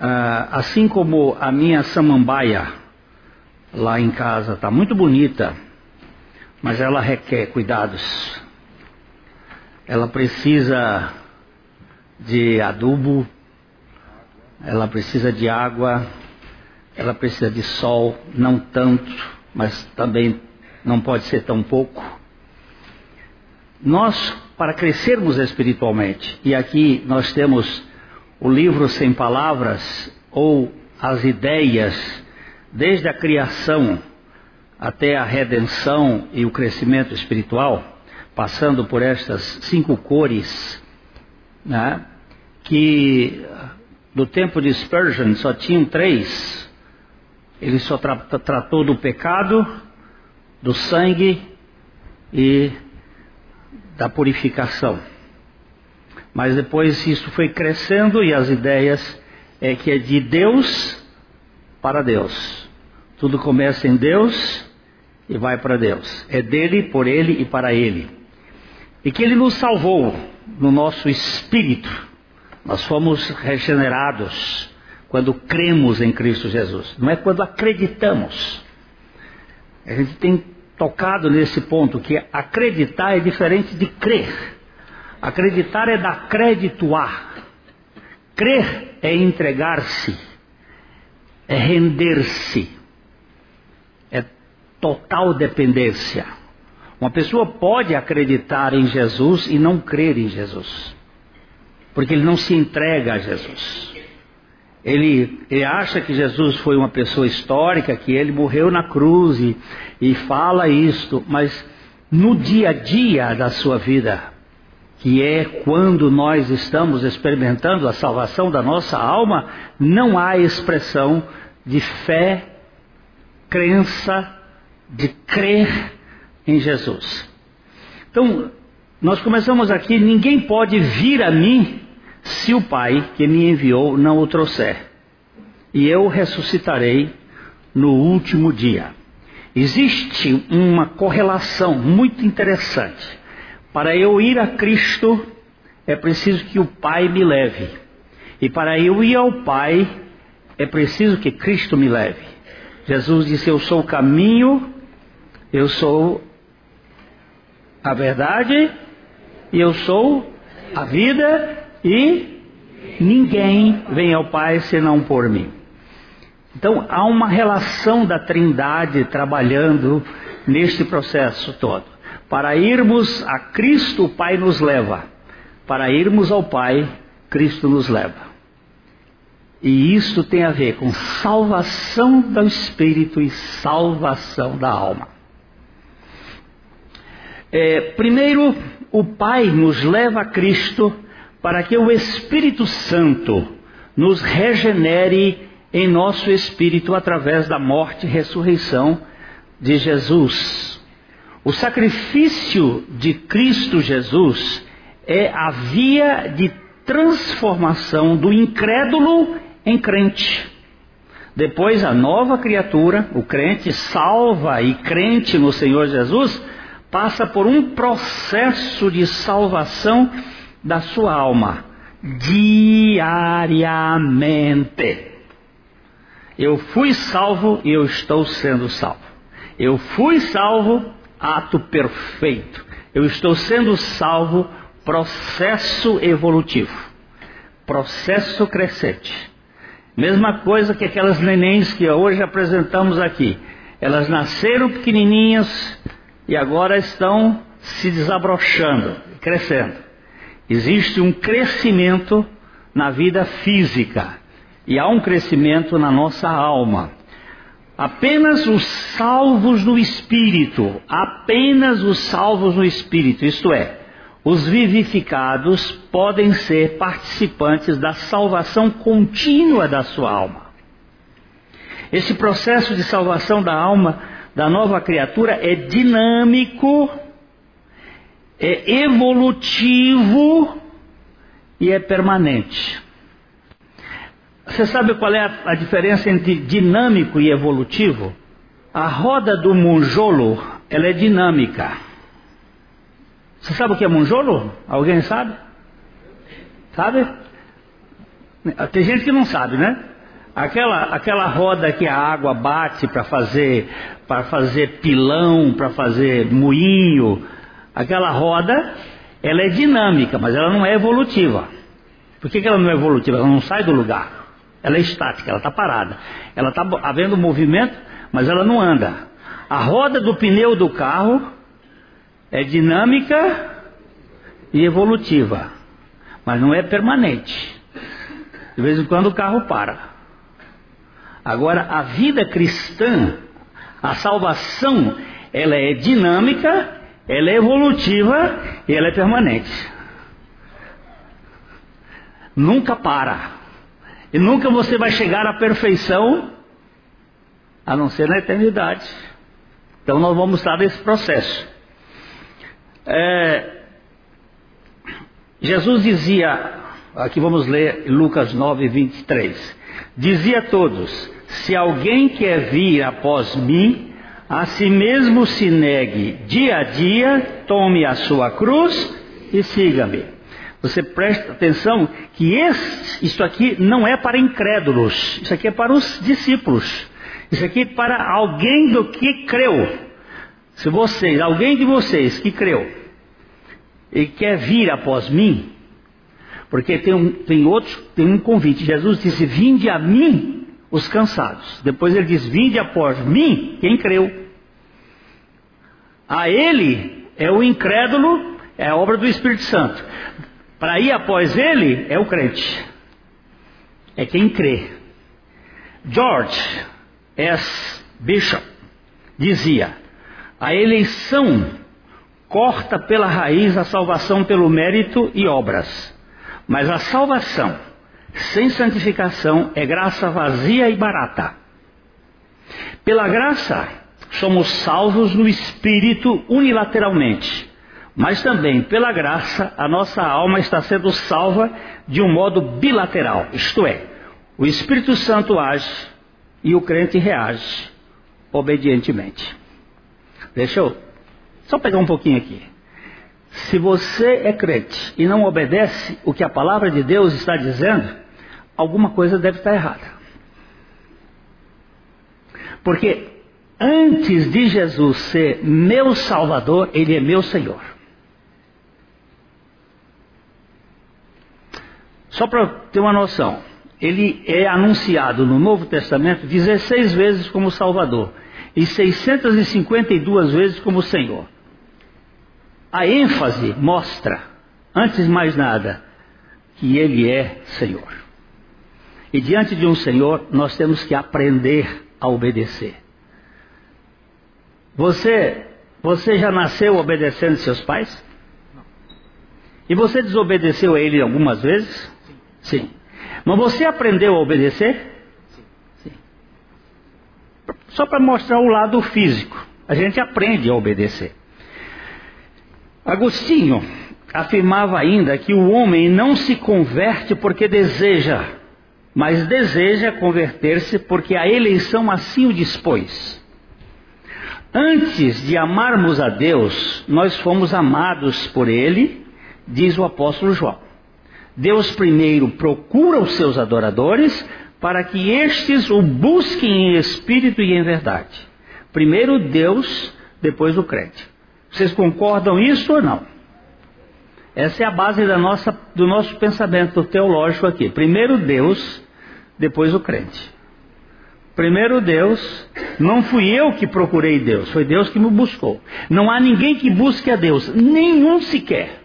Ah, assim como a minha samambaia lá em casa está muito bonita, mas ela requer cuidados. Ela precisa de adubo, ela precisa de água, ela precisa de sol, não tanto, mas também não pode ser tão pouco. Nós, para crescermos espiritualmente, e aqui nós temos o livro sem palavras ou as ideias, desde a criação até a redenção e o crescimento espiritual, passando por estas cinco cores, né, que do tempo de Spurgeon só tinham três. Ele só tra tratou do pecado, do sangue e da purificação. Mas depois isso foi crescendo e as ideias é que é de Deus para Deus. Tudo começa em Deus e vai para Deus. É dele, por ele e para ele. E que ele nos salvou no nosso espírito. Nós fomos regenerados quando cremos em Cristo Jesus. Não é quando acreditamos. A gente tem tocado nesse ponto que acreditar é diferente de crer. Acreditar é dar crédito a. Crer é entregar-se, é render-se, é total dependência. Uma pessoa pode acreditar em Jesus e não crer em Jesus, porque ele não se entrega a Jesus. Ele, ele, acha que Jesus foi uma pessoa histórica, que ele morreu na cruz e, e fala isto, mas no dia a dia da sua vida, que é quando nós estamos experimentando a salvação da nossa alma, não há expressão de fé, crença, de crer em Jesus. Então, nós começamos aqui: ninguém pode vir a mim se o Pai que me enviou não o trouxer, e eu ressuscitarei no último dia. Existe uma correlação muito interessante para eu ir a Cristo, é preciso que o Pai me leve. E para eu ir ao Pai, é preciso que Cristo me leve. Jesus disse: Eu sou o caminho, eu sou a verdade, e eu sou a vida, e ninguém vem ao Pai senão por mim. Então há uma relação da Trindade trabalhando neste processo todo. Para irmos a Cristo, o Pai nos leva. Para irmos ao Pai, Cristo nos leva. E isso tem a ver com salvação do espírito e salvação da alma. É, primeiro, o Pai nos leva a Cristo para que o Espírito Santo nos regenere em nosso espírito através da morte e ressurreição de Jesus. O sacrifício de Cristo Jesus é a via de transformação do incrédulo em crente. Depois, a nova criatura, o crente salva e crente no Senhor Jesus, passa por um processo de salvação da sua alma diariamente. Eu fui salvo e eu estou sendo salvo. Eu fui salvo ato perfeito. Eu estou sendo salvo, processo evolutivo, processo crescente. Mesma coisa que aquelas nenéns que hoje apresentamos aqui. Elas nasceram pequenininhas e agora estão se desabrochando, crescendo. Existe um crescimento na vida física e há um crescimento na nossa alma. Apenas os salvos no Espírito, apenas os salvos no Espírito, isto é, os vivificados podem ser participantes da salvação contínua da sua alma. Esse processo de salvação da alma da nova criatura é dinâmico, é evolutivo e é permanente. Você sabe qual é a, diferença entre dinâmico e evolutivo? A roda do monjolo, ela é dinâmica. Você sabe o que é monjolo? Alguém sabe? Sabe? Tem gente que não sabe, né? Aquela, aquela roda que a água bate para fazer para fazer pilão, para fazer moinho, aquela roda, ela é dinâmica, mas ela não é evolutiva. Por que, que ela não é evolutiva? Ela não sai do lugar. Ela é estática, ela está parada. Ela está havendo movimento, mas ela não anda. A roda do pneu do carro é dinâmica e evolutiva, mas não é permanente. De vez em quando o carro para. Agora, a vida cristã a salvação, ela é dinâmica, ela é evolutiva e ela é permanente. Nunca para. E nunca você vai chegar à perfeição, a não ser na eternidade. Então nós vamos estar nesse processo. É, Jesus dizia, aqui vamos ler Lucas 9, 23. Dizia a todos: se alguém quer vir após mim, a si mesmo se negue dia a dia, tome a sua cruz e siga-me. Você presta atenção que esse, isso aqui não é para incrédulos, isso aqui é para os discípulos, isso aqui é para alguém do que creu. Se vocês, alguém de vocês que creu e quer vir após mim, porque tem, um, tem outros, tem um convite. Jesus disse: Vinde a mim os cansados. Depois ele diz: Vinde após mim quem creu. A ele é o incrédulo, é a obra do Espírito Santo. Para ir após ele é o crente. É quem crê. George S. Bishop dizia: a eleição corta pela raiz a salvação pelo mérito e obras, mas a salvação sem santificação é graça vazia e barata. Pela graça, somos salvos no espírito unilateralmente, mas também pela graça, a nossa alma está sendo salva de um modo bilateral, isto é, o Espírito Santo age e o crente reage obedientemente. Deixa eu só pegar um pouquinho aqui. Se você é crente e não obedece o que a palavra de Deus está dizendo, alguma coisa deve estar errada. Porque antes de Jesus ser meu Salvador, Ele é meu Senhor. Só para ter uma noção, ele é anunciado no Novo Testamento 16 vezes como Salvador e 652 vezes como Senhor. A ênfase mostra, antes de mais nada, que Ele é Senhor. E diante de um Senhor, nós temos que aprender a obedecer. Você, você já nasceu obedecendo seus pais? E você desobedeceu a ele algumas vezes? Sim. Mas você aprendeu a obedecer? Sim. Sim. Só para mostrar o lado físico. A gente aprende a obedecer. Agostinho afirmava ainda que o homem não se converte porque deseja, mas deseja converter-se porque a eleição assim o dispôs. Antes de amarmos a Deus, nós fomos amados por Ele, diz o apóstolo João. Deus primeiro procura os seus adoradores para que estes o busquem em espírito e em verdade. Primeiro Deus, depois o crente. Vocês concordam isso ou não? Essa é a base nossa, do nosso pensamento teológico aqui. Primeiro Deus, depois o crente. Primeiro Deus, não fui eu que procurei Deus, foi Deus que me buscou. Não há ninguém que busque a Deus, nenhum sequer.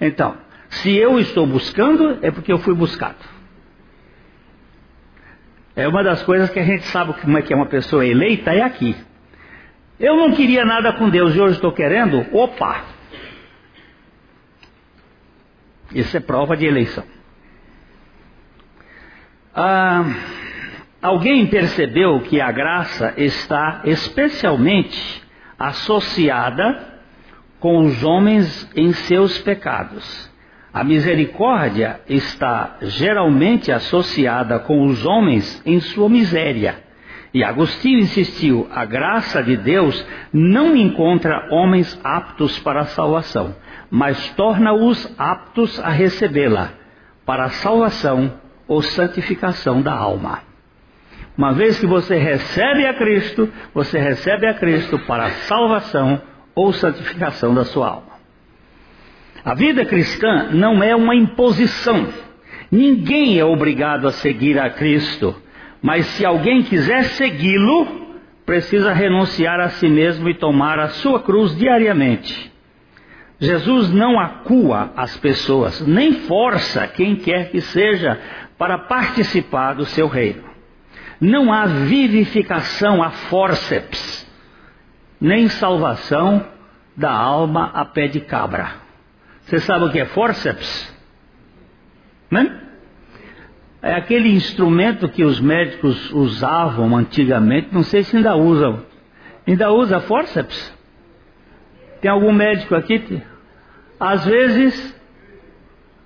Então, se eu estou buscando, é porque eu fui buscado. É uma das coisas que a gente sabe como é que é uma pessoa eleita, é aqui. Eu não queria nada com Deus e hoje estou querendo, opa! Isso é prova de eleição. Ah, alguém percebeu que a graça está especialmente associada com os homens em seus pecados. A misericórdia está geralmente associada com os homens em sua miséria. E Agostinho insistiu: a graça de Deus não encontra homens aptos para a salvação, mas torna-os aptos a recebê-la. Para a salvação, ou santificação da alma. Uma vez que você recebe a Cristo, você recebe a Cristo para salvação ou santificação da sua alma. A vida cristã não é uma imposição. Ninguém é obrigado a seguir a Cristo, mas se alguém quiser segui-lo, precisa renunciar a si mesmo e tomar a sua cruz diariamente. Jesus não acua as pessoas, nem força quem quer que seja para participar do seu reino. Não há vivificação a forceps, nem salvação da alma a pé de cabra. Você sabe o que é forceps? Né? É aquele instrumento que os médicos usavam antigamente, não sei se ainda usam. Ainda usa forceps? Tem algum médico aqui? Às vezes,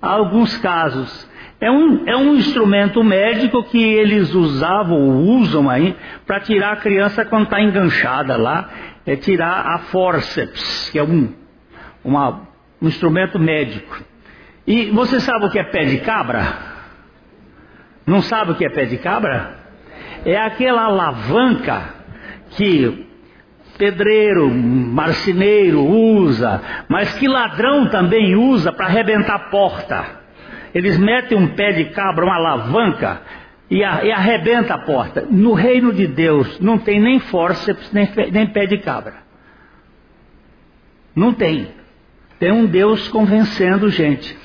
há alguns casos. É um, é um instrumento médico que eles usavam ou usam aí para tirar a criança quando está enganchada lá. É tirar a forceps, que é um, uma, um instrumento médico. E você sabe o que é pé de cabra? Não sabe o que é pé de cabra? É aquela alavanca que pedreiro, marceneiro usa, mas que ladrão também usa para arrebentar a porta. Eles metem um pé de cabra, uma alavanca, e, arrebenta a porta. No reino de Deus não tem nem nem, nem pé de cabra. Não tem. Tem um Deus convencendo gente.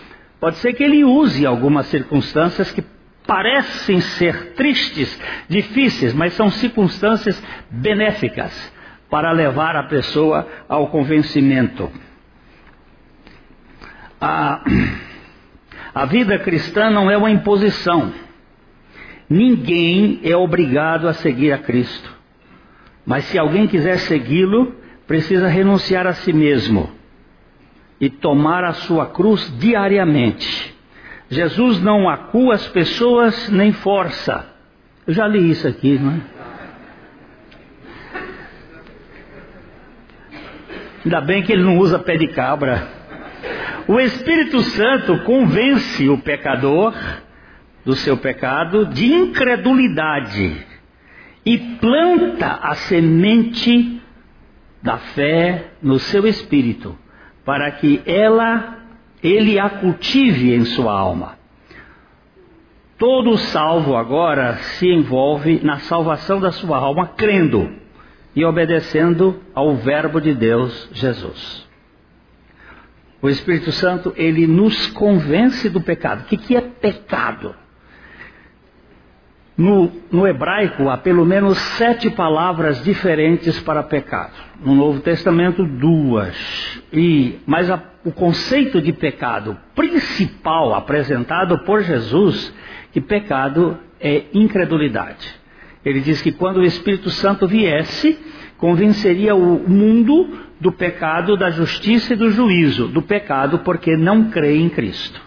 Pode ser que ele use algumas circunstâncias que parecem ser tristes, difíceis, mas são circunstâncias benéficas para levar a pessoa ao convencimento. A, a vida cristã não é uma imposição. Ninguém é obrigado a seguir a Cristo. Mas se alguém quiser segui-lo, precisa renunciar a si mesmo e tomar a sua cruz diariamente. Jesus não acua as pessoas nem força. Eu já li isso aqui, não é? Ainda bem que ele não usa pé de cabra. O Espírito Santo convence o pecador do seu pecado de incredulidade e planta a semente da fé no seu espírito, para que ela ele a cultive em sua alma. Todo salvo agora se envolve na salvação da sua alma crendo e obedecendo ao Verbo de Deus, Jesus. O Espírito Santo, ele nos convence do pecado. O que, que é pecado? No, no, hebraico há pelo menos sete palavras diferentes para pecado. No Novo Testamento, duas. E, mas a, o conceito de pecado principal apresentado por Jesus, que pecado é incredulidade. Ele diz que quando o Espírito Santo viesse, convenceria o mundo do pecado, da justiça e do juízo. Do pecado porque não crê em Cristo.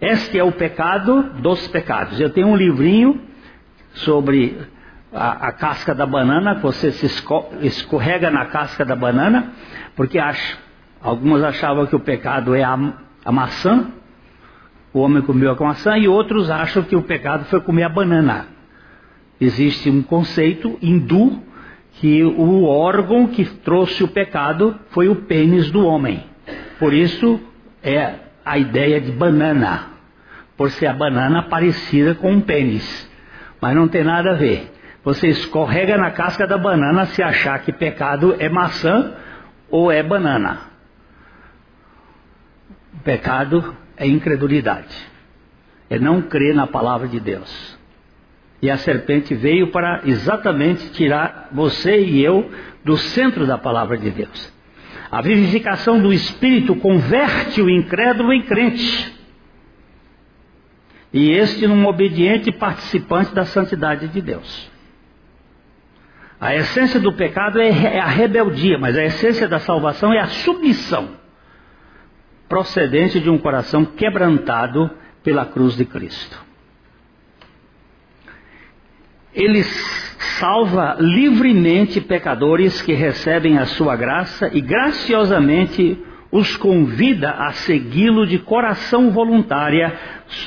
Este é o pecado dos pecados. Eu tenho um livrinho sobre a, a casca da banana, você se escorrega na casca da banana, porque acha, alguns achavam que o pecado é a, a maçã, o homem comeu a maçã, e outros acham que o pecado foi comer a banana. Existe um conceito hindu que o órgão que trouxe o pecado foi o pênis do homem. Por isso é a ideia de banana, por ser a banana parecida com um pênis. Mas não tem nada a ver. Você escorrega na casca da banana se achar que pecado é maçã ou é banana. O pecado é incredulidade. É não crer na palavra de Deus. E a serpente veio para exatamente tirar você e eu do centro da palavra de Deus. A vivificação do Espírito converte o incrédulo em crente. E este num obediente participante da santidade de Deus. A essência do pecado é, é a rebeldia, mas a essência da salvação é a submissão, procedente de um coração quebrantado pela cruz de Cristo ele salva livremente pecadores que recebem a sua graça e graciosamente os convida a segui-lo de coração voluntária,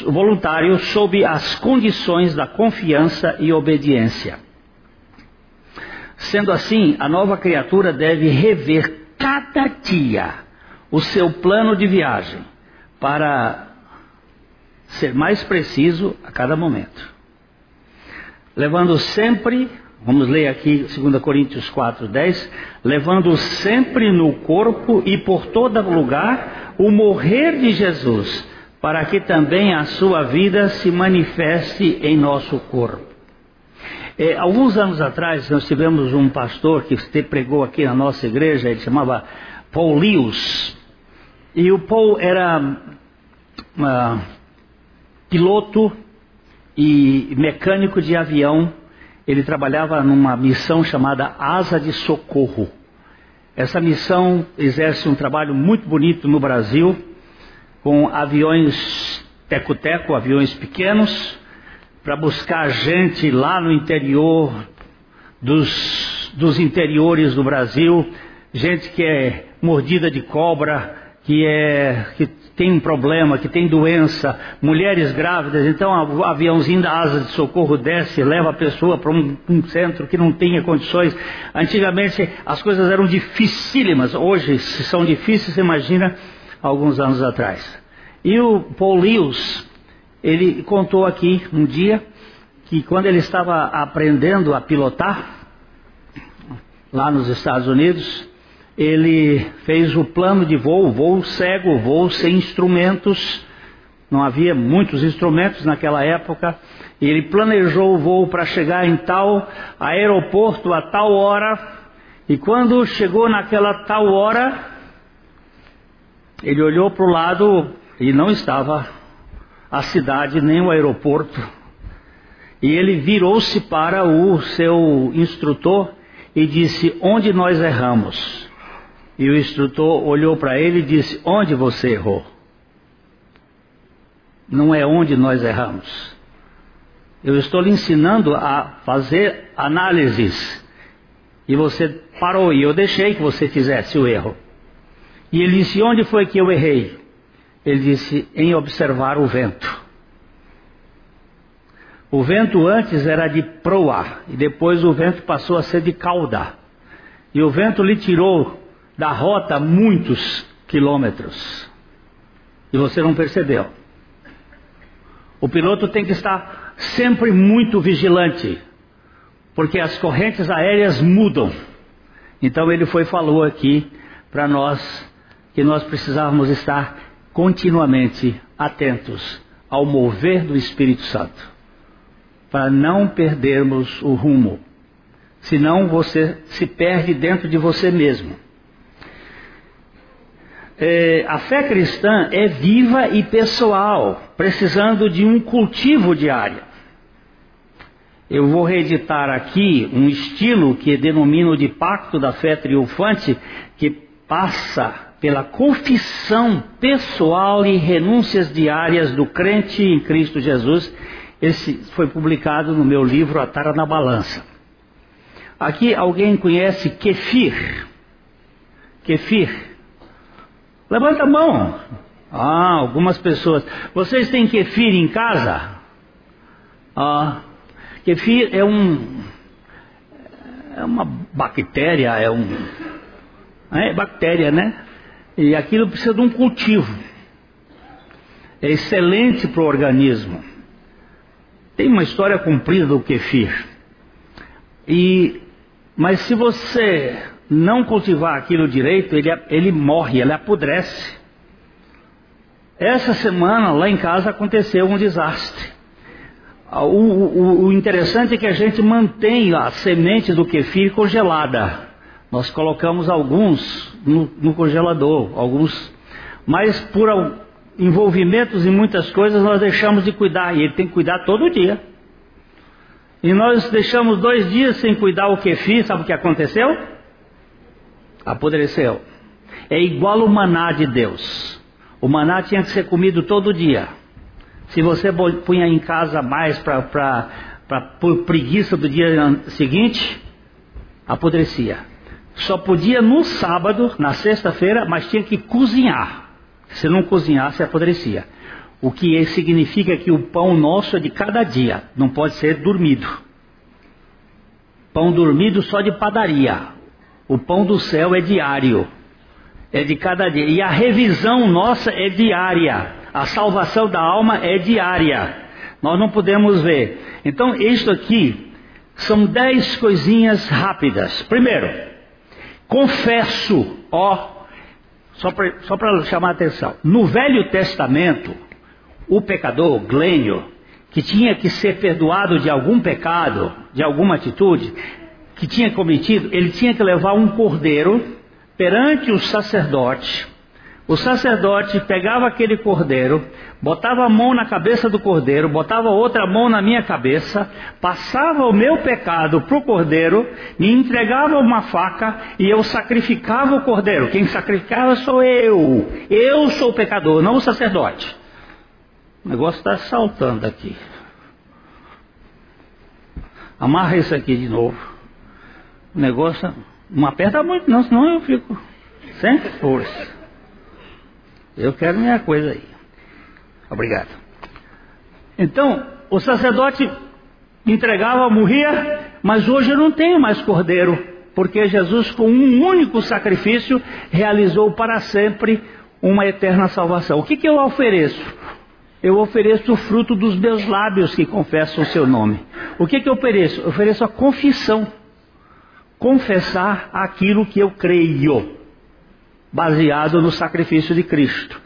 voluntário sob as condições da confiança e obediência. Sendo assim, a nova criatura deve rever cada dia o seu plano de viagem para ser mais preciso a cada momento. Levando sempre, vamos ler aqui 2 Coríntios 4, 10, levando sempre no corpo e por todo lugar o morrer de Jesus, para que também a sua vida se manifeste em nosso corpo. É, alguns anos atrás, nós tivemos um pastor que pregou aqui na nossa igreja, ele chamava Paul Lewis. E o Paul era uh, piloto e mecânico de avião. Ele trabalhava numa missão chamada Asa de Socorro. Essa missão exerce um trabalho muito bonito no Brasil, com aviões teco-teco, aviões pequenos, para buscar gente lá no interior dos, dos interiores do Brasil, gente que é mordida de cobra, que é que tem um problema, que tem doença, mulheres grávidas, então o aviãozinho da asa de socorro desce, leva a pessoa para um, um, centro que não tinha condições. Antigamente as coisas eram dificílimas, hoje se são difíceis, imagina alguns anos atrás. E o Paul Lewis, ele contou aqui um dia que quando ele estava aprendendo a pilotar, lá nos Estados Unidos, ele fez o plano de voo, voo cego, voo sem instrumentos, não havia muitos instrumentos naquela época, e ele planejou o voo para chegar em tal aeroporto a tal hora, e quando chegou naquela tal hora, ele olhou para o lado e não estava a cidade nem o aeroporto. E ele virou-se para o seu instrutor e disse: Onde nós erramos? E o instrutor olhou para ele e disse: Onde você errou? Não é onde nós erramos. Eu estou lhe ensinando a fazer análises. E você parou e eu deixei que você fizesse o erro. E ele disse: Onde foi que eu errei? Ele disse: em observar o vento. O vento antes era de proa, e depois o vento passou a ser de cauda. E o vento lhe tirou da rota muitos quilômetros. E você não percebeu. O piloto tem que estar sempre muito vigilante, porque as correntes aéreas mudam. Então ele foi falou aqui para nós que nós precisávamos estar continuamente atentos ao mover do Espírito Santo, para não perdermos o rumo. Senão você se perde dentro de você mesmo. É, a fé cristã é viva e pessoal, precisando de um cultivo diário. Eu vou reeditar aqui um estilo que denomino de pacto da fé triunfante, que passa pela confissão pessoal e renúncias diárias do crente em Cristo Jesus. Esse foi publicado no meu livro A Tara na Balança. Aqui alguém conhece kefir? Kefir. Levanta a mão. Ah, algumas pessoas. Vocês têm kefir em casa? Ah, kefir é um é uma bactéria, é um é bactéria, né? E aquilo precisa de um cultivo. É excelente para o organismo. Tem uma história comprida do kefir. E, mas se você não cultivar aquilo direito, ele, ele morre, ele apodrece. Essa semana lá em casa aconteceu um desastre. O, o, o interessante é que a gente mantém a semente do kefir congelada. Nós colocamos alguns no, no congelador, alguns, mas por envolvimentos em muitas coisas nós deixamos de cuidar e ele tem que cuidar todo dia. E nós deixamos dois dias sem cuidar o que fiz, sabe o que aconteceu? Apodreceu. É igual o maná de Deus. O maná tinha que ser comido todo dia. Se você punha em casa mais para por preguiça do dia seguinte, apodrecia. só podia no sábado, na sexta-feira, mas tinha que cozinhar. Se não cozinhasse, apodrecia. O que significa que o pão nosso é de cada dia, não pode ser dormido. Pão dormido só de padaria. O pão do céu é diário. É de cada dia. E a revisão nossa é diária. A salvação da alma é diária. Nós não podemos ver. Então, isto aqui são dez coisinhas rápidas. Primeiro, confesso, ó, só para chamar a atenção. No Velho Testamento, o pecador, Glênio, que tinha que ser perdoado de algum pecado, de alguma atitude que tinha cometido, ele tinha que levar um cordeiro perante o sacerdote. O sacerdote pegava aquele cordeiro, botava a mão na cabeça do cordeiro, botava outra mão na minha cabeça, passava o meu pecado para o cordeiro, me entregava uma faca e eu sacrificava o cordeiro. Quem sacrificava sou eu. Eu sou o pecador, não o sacerdote. O negócio está saltando aqui. Amarra isso aqui de novo. Negócio não aperta muito não, senão eu fico sem força. Eu quero minha coisa aí. Obrigado. Então, o sacerdote entregava, morria, mas hoje eu não tenho mais cordeiro, porque Jesus, com um único sacrifício, realizou para sempre uma eterna salvação. O que, que eu ofereço? Eu ofereço o fruto dos meus lábios que confessam o seu nome. O que, que eu ofereço? Eu ofereço a confissão. Confessar aquilo que eu creio, baseado no sacrifício de Cristo.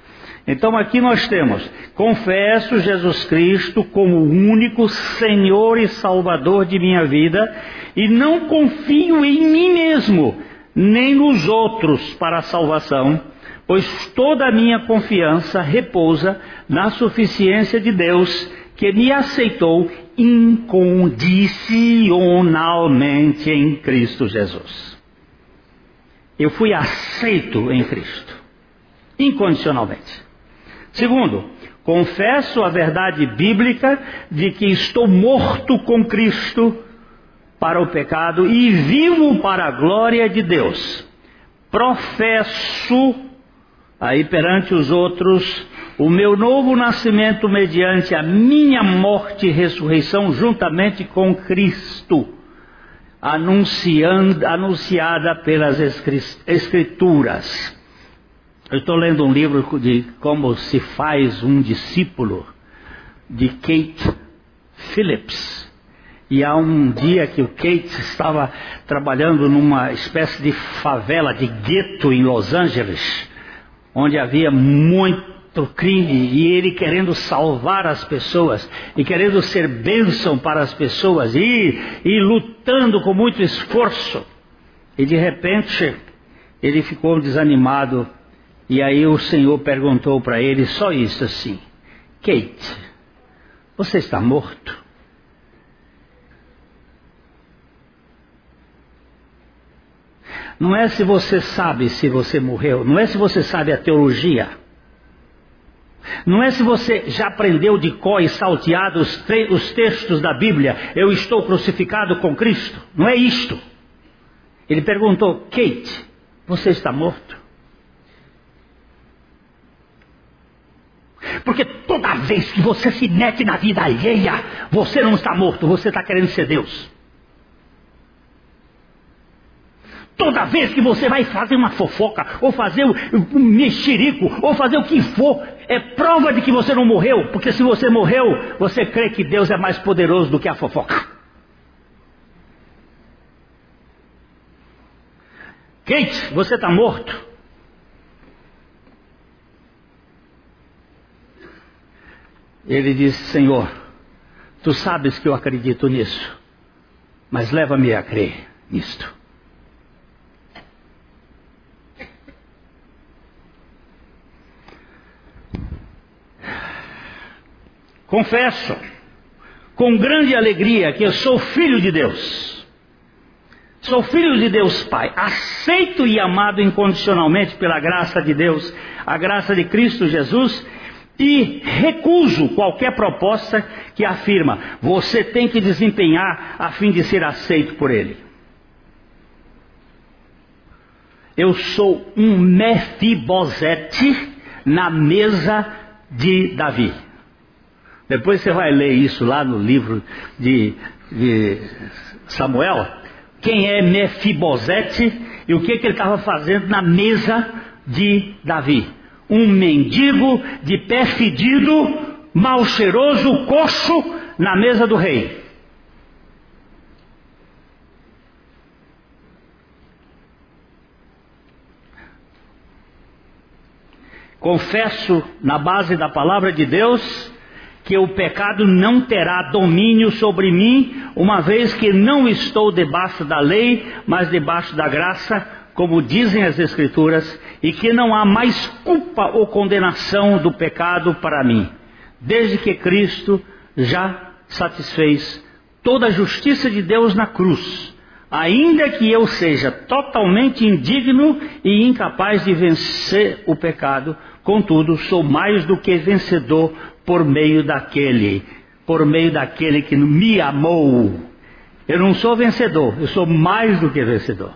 Então aqui nós temos: confesso Jesus Cristo como único Senhor e Salvador de minha vida, e não confio em mim mesmo, nem nos outros para a salvação pois toda a minha confiança repousa na suficiência de Deus, que me aceitou incondicionalmente em Cristo Jesus. Eu fui aceito em Cristo, incondicionalmente. Segundo, confesso a verdade bíblica de que estou morto com Cristo para o pecado e vivo para a glória de Deus. Professo aí perante os outros, o meu novo nascimento mediante a minha morte e ressurreição juntamente com Cristo, anunciada pelas Escrituras. Eu estou lendo um livro de como se faz um discípulo de Kate Phillips. E há um dia que o Kate estava trabalhando numa espécie de favela, de gueto em Los Angeles onde havia muito crime e ele querendo salvar as pessoas e querendo ser bênção para as pessoas e, e lutando com muito esforço. E de repente ele ficou desanimado e aí o Senhor perguntou para ele só isso assim: Kate, você está morto? Não é se você sabe se você morreu, não é se você sabe a teologia. Não é se você já aprendeu de có e salteado os, os textos da Bíblia, eu estou crucificado com Cristo. Não é isto. Ele perguntou, Kate, você está morto? Porque toda vez que você se mete na vida alheia, você não está morto, você está querendo ser Deus. Toda vez que você vai fazer uma fofoca, ou fazer um mexerico, ou fazer o que for, é prova de que você não morreu, porque se você morreu, você crê que Deus é mais poderoso do que a fofoca. Kate, você está morto. Ele disse: Senhor, tu sabes que eu acredito nisso, mas leva-me a crer nisto. Confesso com grande alegria que eu sou filho de Deus. Sou filho de Deus Pai, aceito e amado incondicionalmente pela graça de Deus, a graça de Cristo Jesus, e recuso qualquer proposta que afirma você tem que desempenhar a fim de ser aceito por Ele. eu sou um Mefibosete na mesa de Davi. Depois você vai ler isso lá no livro de, de Samuel. Quem é Mefibosete e o que, que ele estava fazendo na mesa de Davi? Um mendigo de pé fedido, mal cheiroso, coxo, na mesa do rei. Confesso na base da palavra de Deus que o pecado não terá domínio sobre mim, uma vez que não estou debaixo da lei, mas debaixo da graça, como dizem as Escrituras, e que não há mais culpa ou condenação do pecado para mim, desde que Cristo já satisfez toda a justiça de Deus na cruz, ainda que eu seja totalmente indigno e incapaz de vencer o pecado, Contudo, sou mais do que vencedor por meio daquele, por meio daquele que me amou. Eu não sou vencedor, eu sou mais do que vencedor.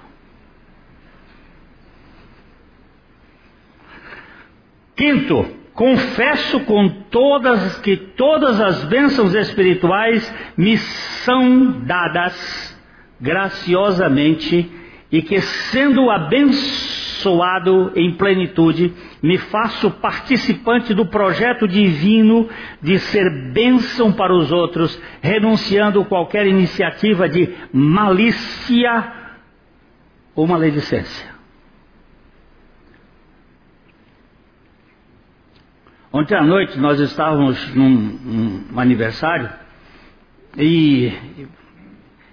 Quinto, confesso com todas que todas as bênçãos espirituais me são dadas graciosamente e que sendo abençoado abençoado em plenitude, me faço participante do projeto divino de ser bênção para os outros, renunciando qualquer iniciativa de malícia ou maledicência. Ontem à noite nós estávamos num, num aniversário e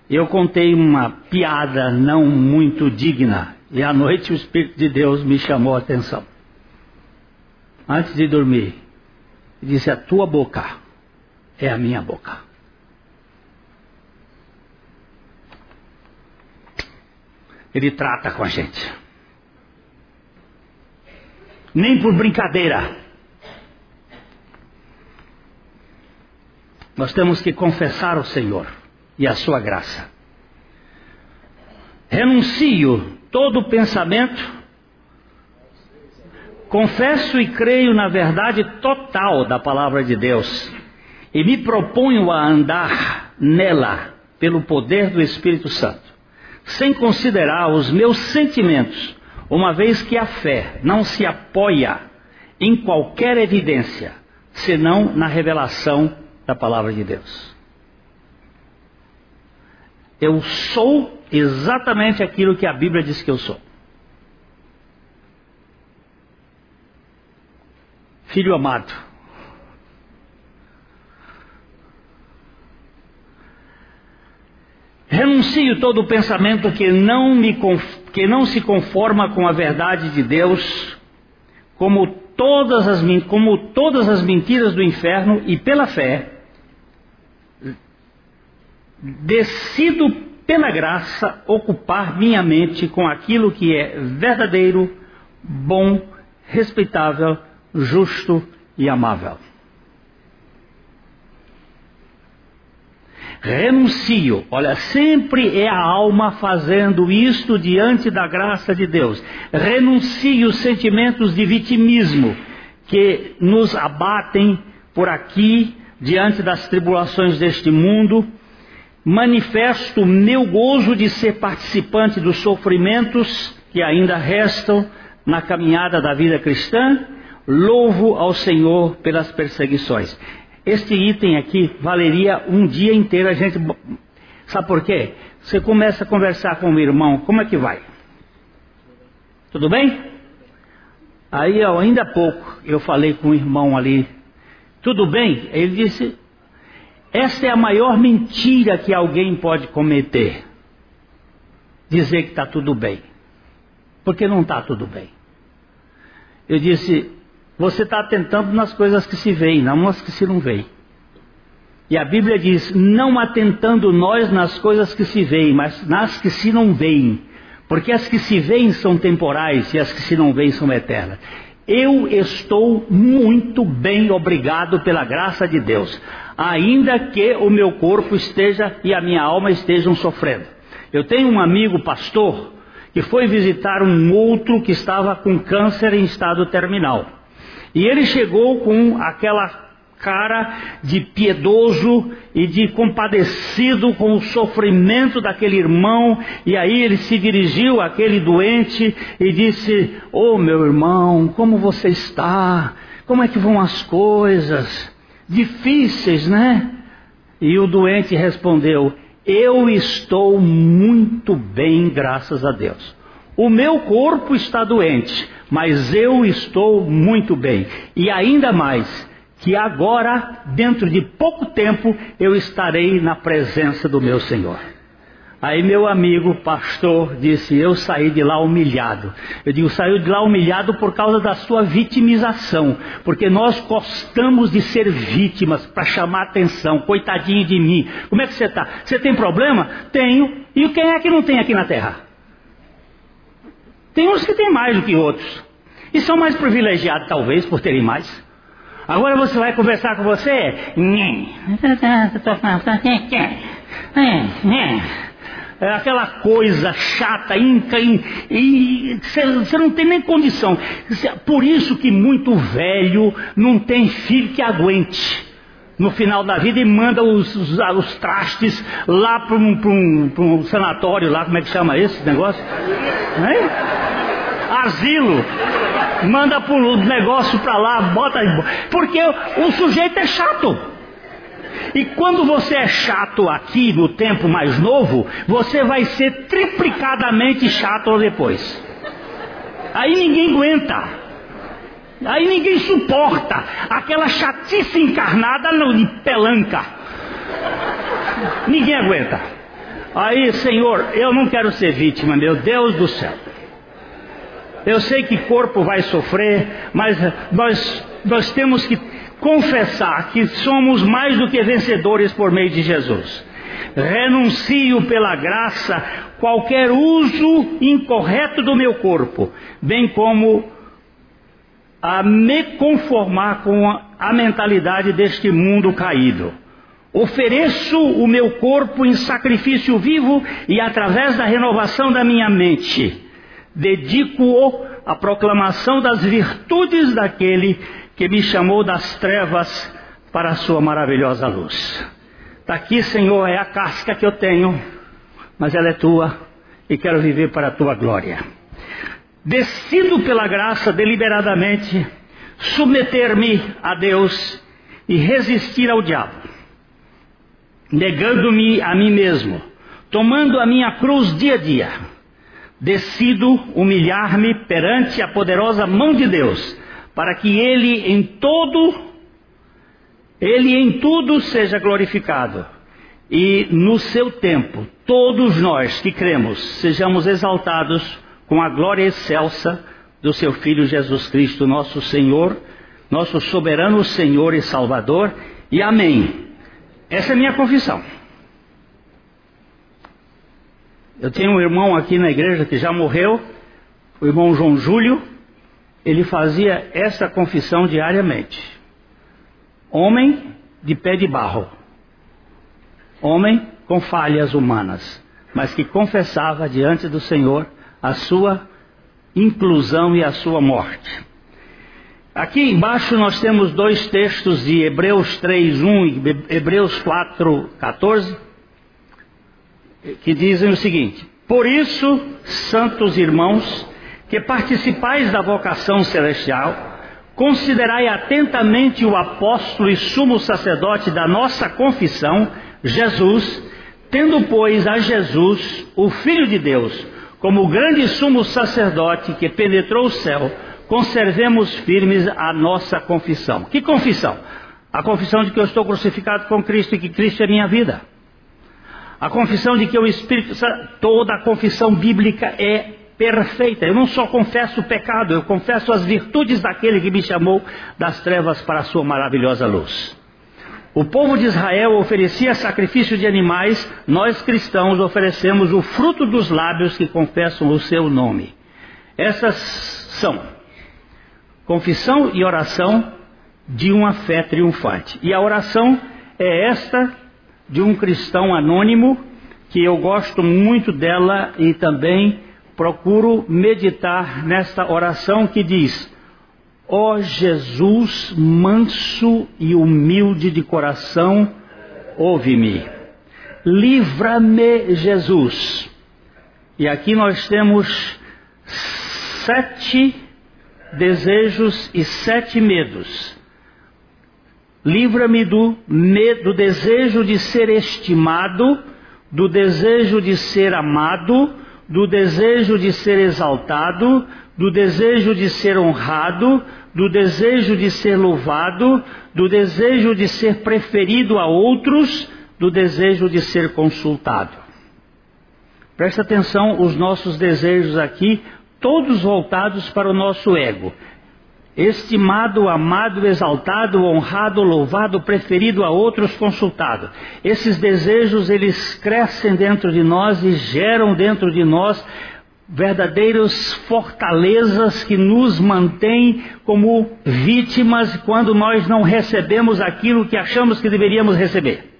eu contei uma piada não muito digna e à noite o Espírito de Deus me chamou a atenção. Antes de dormir, disse: A tua boca é a minha boca. Ele trata com a gente. Nem por brincadeira. Nós temos que confessar o Senhor e a sua graça. Renuncio todo pensamento, confesso e creio na verdade total da palavra de Deus e me proponho a andar nela pelo poder do Espírito Santo, sem considerar os meus sentimentos, uma vez que a fé não se apoia em qualquer evidência, senão na revelação da palavra de Deus. Eu sou exatamente aquilo que a Bíblia diz que eu sou. Filho amado. Renuncio todo o pensamento que não, me, que não se conforma com a verdade de Deus, como todas, as, como todas as mentiras do inferno, e pela fé, decido pela graça, ocupar minha mente com aquilo que é verdadeiro, bom, respeitável, justo e amável. Renuncio, olha, sempre é a alma fazendo isto diante da graça de Deus. Renuncio os sentimentos de vitimismo que nos abatem por aqui diante das tribulações deste mundo manifesto meu gozo de ser participante dos sofrimentos que ainda restam na caminhada da vida cristã, louvo ao Senhor pelas perseguições. Este item aqui valeria um dia inteiro a gente. Sabe por quê? Você começa a conversar com o irmão, como é que vai? Tudo bem? Aí, ainda há pouco, eu falei com o irmão ali, tudo bem? Ele disse, esta é a maior mentira que alguém pode cometer. Dizer que está tudo bem. Porque não está tudo bem. Eu disse, você está atentando nas coisas que se veem, não nas que se não veem. E a Bíblia diz, não atentando nós nas coisas que se veem, mas nas que se não veem. Porque as que se veem são temporais e as que se não veem são eternas. Eu estou muito bem, obrigado pela graça de Deus ainda que o meu corpo esteja e a minha alma estejam sofrendo. Eu tenho um amigo pastor que foi visitar um outro que estava com câncer em estado terminal. E ele chegou com aquela cara de piedoso e de compadecido com o sofrimento daquele irmão, e aí ele se dirigiu àquele doente e disse: Oh meu irmão, como você está? Como é que vão as coisas? Difíceis, né? E o doente respondeu: Eu estou muito bem, graças a Deus. O meu corpo está doente, mas eu estou muito bem. E ainda mais, que agora, dentro de pouco tempo, eu estarei na presença do meu Senhor. Aí meu amigo pastor disse: Eu saí de lá humilhado. Eu digo: saiu de lá humilhado por causa da sua vitimização, porque nós gostamos de ser vítimas para chamar atenção. Coitadinho de mim. Como é que você está? Você tem problema? Tenho. E quem é que não tem aqui na terra? Tem uns que têm mais do que outros. E são mais privilegiados, talvez, por terem mais. Agora você vai conversar com você? É aquela coisa chata, inca, e você não tem nem condição. Por isso que muito velho não tem filho que aguente no final da vida e manda os, os, os trastes lá para um, um, um, sanatório, lá, como é que chama esse negócio? É? Asilo manda o negócio para lá, bota. Porque o sujeito é chato. E quando você é chato aqui no tempo mais novo, você vai ser triplicadamente chato depois. Aí ninguém aguenta. Aí ninguém suporta aquela chatice encarnada de pelanca. Ninguém aguenta. Aí, Senhor, eu não quero ser vítima, meu Deus do céu. Eu sei que corpo vai sofrer, mas nós, nós temos que confessar que somos mais do que vencedores por meio de Jesus. Renuncio pela graça qualquer uso incorreto do meu corpo, bem como a me conformar com a, mentalidade deste mundo caído. Ofereço o meu corpo em sacrifício vivo e através da renovação da minha mente dedico-o à proclamação das virtudes daquele que me chamou das trevas para a sua maravilhosa luz. Está aqui, Senhor, é a casca que eu tenho, mas ela é tua e quero viver para a tua glória. Decido pela graça deliberadamente submeter-me a Deus e resistir ao diabo, negando-me a mim mesmo, tomando a minha cruz dia a dia decido humilhar-me perante a poderosa mão de Deus, para que Ele em todo, Ele em tudo seja glorificado. E no seu tempo, todos nós que cremos sejamos exaltados com a glória excelsa do seu Filho Jesus Cristo, nosso Senhor, nosso soberano Senhor e Salvador. E amém. Essa é minha confissão. Eu tenho um irmão aqui na igreja que já morreu, o irmão João Júlio, ele fazia essa confissão diariamente. Homem de pé de barro, homem com falhas humanas, mas que confessava diante do Senhor a sua inclusão e a sua morte. Aqui embaixo nós temos dois textos de Hebreus 3:1 e Hebreus 4:14 que dizem o seguinte: Por isso, santos irmãos, que participais da vocação celestial, considerai atentamente o apóstolo e sumo sacerdote da nossa confissão, Jesus, tendo, pois, a Jesus, o Filho de Deus, como o grande sumo sacerdote que penetrou o céu, conservemos firmes a nossa confissão. Que confissão? A confissão de que eu estou crucificado com Cristo e que Cristo é minha vida. A confissão de que o Espírito Santo, toda a confissão bíblica é perfeita. Eu não só confesso o pecado, eu confesso as virtudes daquele que me chamou das trevas para a sua maravilhosa luz. O povo de Israel oferecia sacrifício de animais, nós cristãos oferecemos o fruto dos lábios que confessam o seu nome. Essas são confissão e oração de uma fé triunfante. E a oração é esta de um cristão anônimo, que eu gosto muito dela e também procuro meditar nesta oração que diz: Ó oh Jesus, manso e humilde de coração, ouve-me. Livra-me, Jesus. E aqui nós temos sete desejos e sete medos. Livra-me do, do desejo de ser estimado, do desejo de ser amado, do desejo de ser exaltado, do desejo de ser honrado, do desejo de ser louvado, do desejo de ser preferido a outros, do desejo de ser consultado. Presta atenção, os nossos desejos aqui, todos voltados para o nosso ego. Estimado, amado, exaltado, honrado, louvado, preferido a outros, consultado. Esses desejos, eles crescem dentro de nós e geram dentro de nós verdadeiras fortalezas que nos mantêm como vítimas quando nós não recebemos aquilo que achamos que deveríamos receber.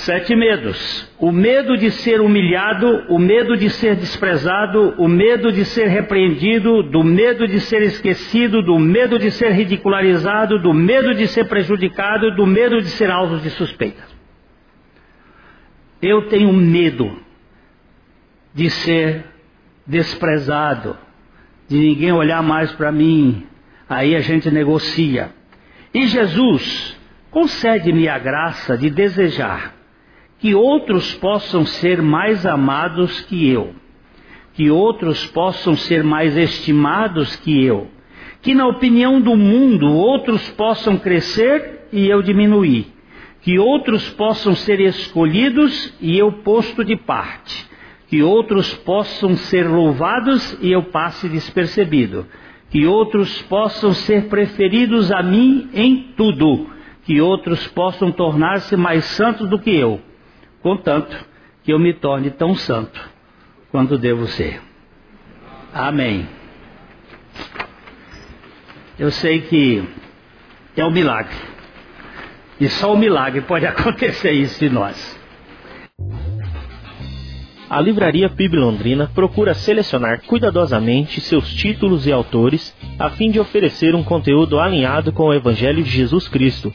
Sete medos: o medo de ser humilhado, o medo de ser desprezado, o medo de ser repreendido, do medo de ser esquecido, do medo de ser ridicularizado, do medo de ser prejudicado, do medo de ser alvo de suspeita. Eu tenho medo de ser desprezado, de ninguém olhar mais para mim. Aí a gente negocia. E Jesus concede-me a graça de desejar que outros possam ser mais amados que eu, que outros possam ser mais estimados que eu, que na opinião do mundo outros possam crescer e eu diminuir, que outros possam ser escolhidos e eu posto de parte que outros possam ser louvados e eu passe despercebido, que outros possam ser preferidos a mim em tudo, que outros possam tornar-se mais santos do que eu, contanto que eu me torne tão santo quanto devo ser. Amém. Eu sei que é um milagre. E só um milagre pode acontecer isso em nós. A Livraria PIB Londrina procura selecionar cuidadosamente seus títulos e autores a fim de oferecer um conteúdo alinhado com o Evangelho de Jesus Cristo.